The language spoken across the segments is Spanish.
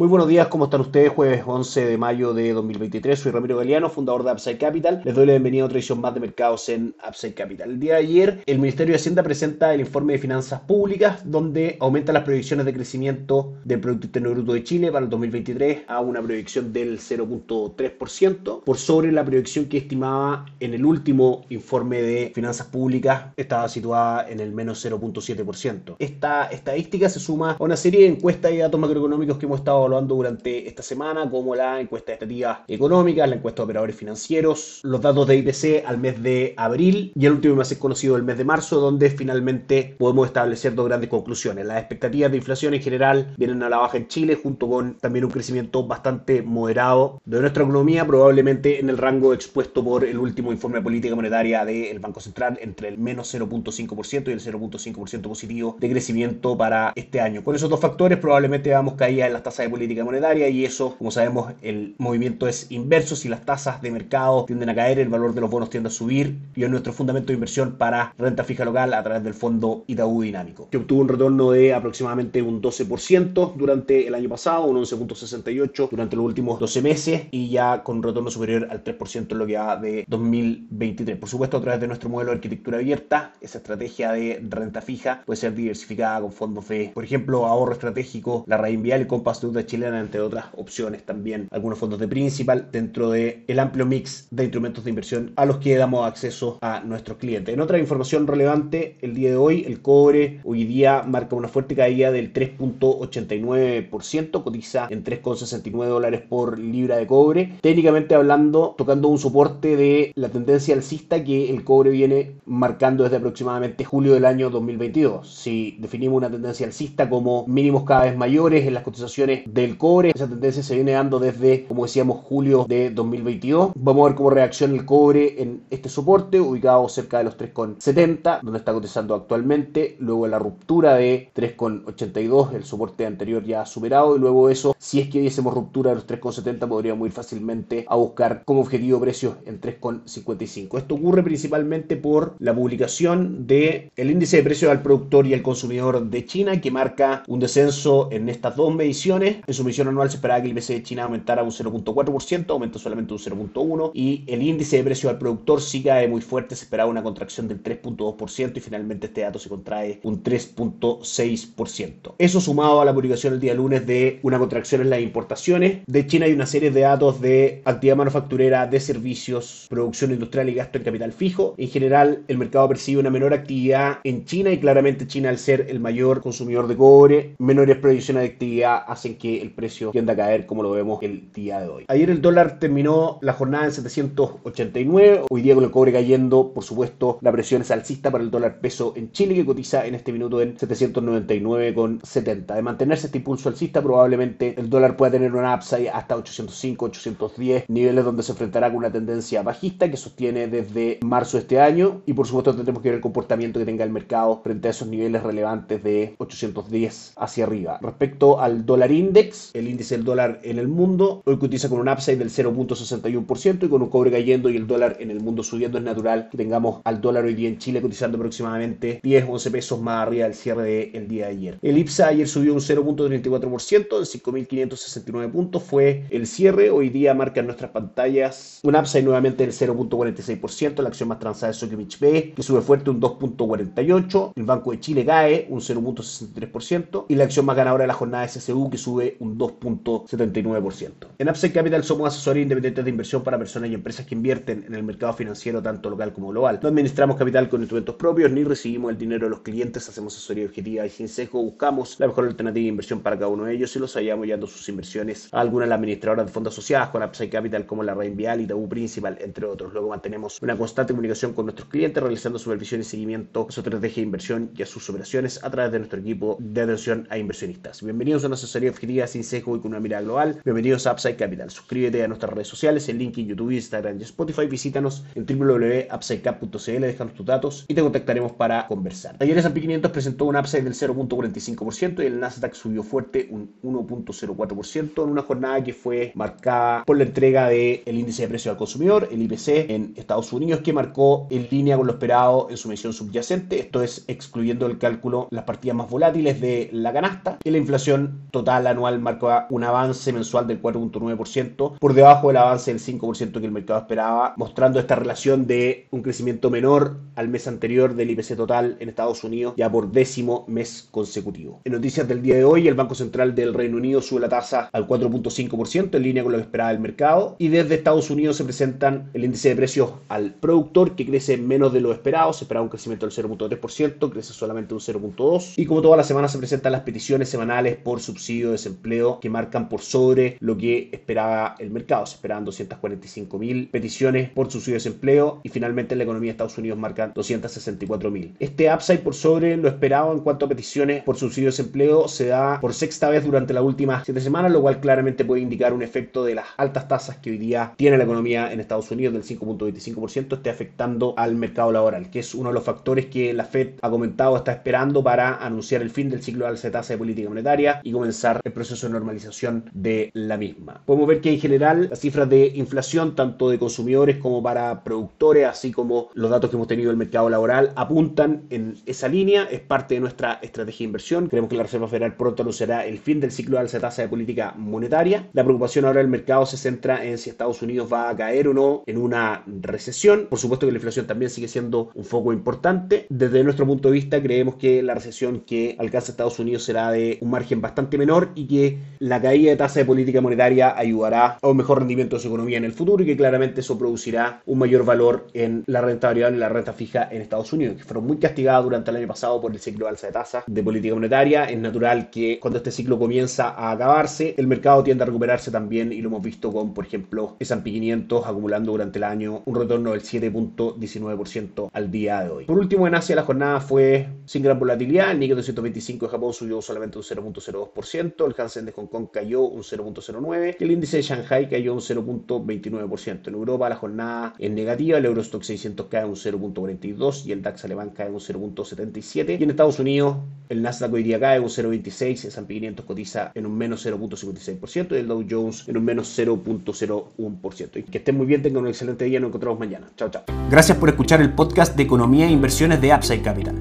Muy buenos días, ¿cómo están ustedes? Jueves 11 de mayo de 2023, soy Ramiro Galeano, fundador de Upside Capital. Les doy la bienvenida a otra edición más de mercados en Upside Capital. El día de ayer, el Ministerio de Hacienda presenta el informe de finanzas públicas, donde aumenta las proyecciones de crecimiento del Producto Interno Bruto de Chile para el 2023 a una proyección del 0.3%, por sobre la proyección que estimaba en el último informe de finanzas públicas, estaba situada en el menos 0.7%. Esta estadística se suma a una serie de encuestas y datos macroeconómicos que hemos estado evaluando durante esta semana, como la encuesta de expectativas económicas, la encuesta de operadores financieros, los datos de IPC al mes de abril y el último más conocido el mes de marzo, donde finalmente podemos establecer dos grandes conclusiones. Las expectativas de inflación en general vienen a la baja en Chile, junto con también un crecimiento bastante moderado de nuestra economía, probablemente en el rango expuesto por el último informe de política monetaria del Banco Central, entre el menos 0.5% y el 0.5% positivo de crecimiento para este año. Con esos dos factores probablemente vamos caídas en las tasas de política política monetaria y eso, como sabemos, el movimiento es inverso. Si las tasas de mercado tienden a caer, el valor de los bonos tiende a subir y es nuestro fundamento de inversión para renta fija local a través del fondo Itaú Dinámico, que obtuvo un retorno de aproximadamente un 12% durante el año pasado, un 11.68% durante los últimos 12 meses y ya con un retorno superior al 3% en lo que va de 2023. Por supuesto, a través de nuestro modelo de arquitectura abierta, esa estrategia de renta fija puede ser diversificada con fondos de, por ejemplo, ahorro estratégico, la raíz vial y Compass de chilena, entre otras opciones también, algunos fondos de principal dentro del el amplio mix de instrumentos de inversión a los que damos acceso a nuestros clientes. En otra información relevante, el día de hoy el cobre hoy día marca una fuerte caída del 3.89%, cotiza en 3.69 dólares por libra de cobre. Técnicamente hablando, tocando un soporte de la tendencia alcista que el cobre viene marcando desde aproximadamente julio del año 2022. Si definimos una tendencia alcista como mínimos cada vez mayores en las cotizaciones del cobre. Esa tendencia se viene dando desde, como decíamos, julio de 2022. Vamos a ver cómo reacciona el cobre en este soporte, ubicado cerca de los 3,70, donde está cotizando actualmente. Luego la ruptura de 3,82, el soporte anterior ya superado. Y luego eso, si es que viésemos ruptura de los 3,70, podríamos ir fácilmente a buscar como objetivo precios en 3,55. Esto ocurre principalmente por la publicación del el índice de precios al productor y al consumidor de China, que marca un descenso en estas dos mediciones en su medición anual se esperaba que el IPC de China aumentara un 0.4%, aumentó solamente un 0.1%, y el índice de precio al productor sí cae muy fuerte, se esperaba una contracción del 3.2% y finalmente este dato se contrae un 3.6%. Eso sumado a la publicación el día lunes de una contracción en las importaciones de China y una serie de datos de actividad manufacturera, de servicios, producción industrial y gasto en capital fijo. En general, el mercado percibe una menor actividad en China y claramente China al ser el mayor consumidor de cobre, menores proyecciones de actividad hacen que el precio tiende a caer como lo vemos el día de hoy. Ayer el dólar terminó la jornada en 789, hoy día con el cobre cayendo, por supuesto, la presión es alcista para el dólar peso en Chile que cotiza en este minuto en 799,70. De mantenerse este impulso alcista, probablemente el dólar pueda tener una upside hasta 805, 810, niveles donde se enfrentará con una tendencia bajista que sostiene desde marzo de este año y por supuesto tendremos que ver el comportamiento que tenga el mercado frente a esos niveles relevantes de 810 hacia arriba. Respecto al dólar index, el índice del dólar en el mundo, hoy cotiza con un upside del 0.61% y con un cobre cayendo y el dólar en el mundo subiendo, es natural que tengamos al dólar hoy día en Chile cotizando aproximadamente 10, 11 pesos más arriba del cierre del día de ayer. El IPSA ayer subió un 0.34% en 5.569 puntos, fue el cierre, hoy día marca en nuestras pantallas un upside nuevamente del 0.46%, la acción más transada es Sokimich B, que sube fuerte un 2.48%, el Banco de Chile cae un 0.63% y la acción más ganadora de la jornada es SSU que sube un 2.79%. En Upside Capital somos asesores independientes de inversión para personas y empresas que invierten en el mercado financiero tanto local como global. No administramos capital con instrumentos propios ni recibimos el dinero de los clientes, hacemos asesoría objetiva y sin sesgo, buscamos la mejor alternativa de inversión para cada uno de ellos y los hallamos llevando sus inversiones a algunas de las administradoras de fondos asociadas con Upside Capital como la Reinvial y Tabú Principal, entre otros. Luego mantenemos una constante comunicación con nuestros clientes realizando supervisión y seguimiento a su estrategia de inversión y a sus operaciones a través de nuestro equipo de atención a inversionistas. Bienvenidos a una asesoría objetiva sin sesgo y con una mirada global. Bienvenidos a Upside Capital. Suscríbete a nuestras redes sociales, el link en YouTube, Instagram y Spotify. Visítanos en www.upsidecap.cl, déjanos tus datos y te contactaremos para conversar. Talleres S&P 500 presentó un upside del 0.45% y el Nasdaq subió fuerte un 1.04% en una jornada que fue marcada por la entrega del índice de precios al consumidor, el IPC, en Estados Unidos, que marcó en línea con lo esperado en su medición subyacente, esto es excluyendo el cálculo las partidas más volátiles de la canasta, y la inflación total anual marcó un avance mensual del 4.9%, por debajo del avance del 5% que el mercado esperaba, mostrando esta relación de un crecimiento menor al mes anterior del IPC total en Estados Unidos, ya por décimo mes consecutivo. En noticias del día de hoy, el Banco Central del Reino Unido sube la tasa al 4.5%, en línea con lo que esperaba el mercado, y desde Estados Unidos se presentan el índice de precios al productor, que crece menos de lo esperado, se esperaba un crecimiento del 0.3%, crece solamente un 0.2%, y como toda la semana se presentan las peticiones semanales por subsidio de desempleo que marcan por sobre lo que esperaba el mercado, se esperaban 245 mil peticiones por subsidio de desempleo, y finalmente en la economía de Estados Unidos marcan 264 mil. Este upside por sobre lo esperado en cuanto a peticiones por subsidio de desempleo se da por sexta vez durante las últimas siete semanas, lo cual claramente puede indicar un efecto de las altas tasas que hoy día tiene la economía en Estados Unidos del 5.25% esté afectando al mercado laboral, que es uno de los factores que la Fed ha comentado está esperando para anunciar el fin del ciclo de alza de tasa de política monetaria y comenzar el proceso de normalización de la misma. Podemos ver que en general las cifras de inflación, tanto de consumidores como para productores, así como los datos que hemos tenido del mercado laboral, apuntan en esa línea. Es parte de nuestra estrategia de inversión. Creemos que la Reserva Federal pronto anunciará el fin del ciclo de alza tasa de política monetaria. La preocupación ahora del mercado se centra en si Estados Unidos va a caer o no en una recesión. Por supuesto que la inflación también sigue siendo un foco importante. Desde nuestro punto de vista creemos que la recesión que alcanza Estados Unidos será de un margen bastante menor y que la caída de tasa de política monetaria ayudará a un mejor rendimiento de su economía en el futuro y que claramente eso producirá un mayor valor en la renta variable y la renta fija en Estados Unidos, que fueron muy castigadas durante el año pasado por el ciclo de alza de tasa de política monetaria. Es natural que cuando este ciclo comienza a acabarse, el mercado tiende a recuperarse también y lo hemos visto con, por ejemplo, S&P 500 acumulando durante el año un retorno del 7.19% al día de hoy. Por último, en Asia la jornada fue sin gran volatilidad. El Nikkei 225 de Japón subió solamente un 0.02%, el Hansen de Hong Kong cayó un 0.09% y el índice de Shanghai cayó un 0.29%. En Europa la jornada es negativa, el Eurostock 600 cae un 0.42% y el DAX alemán cae un 0.77%. Y en Estados Unidos el Nasdaq hoy día cae un 0.26%, el S&P 500 cotiza en un menos 0.56% y el Dow Jones en un menos 0.01%. Y que estén muy bien, tengan un excelente día, nos encontramos mañana. Chao, chao. Gracias por escuchar el podcast de Economía e Inversiones de Upside Capital.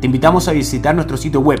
Te invitamos a visitar nuestro sitio web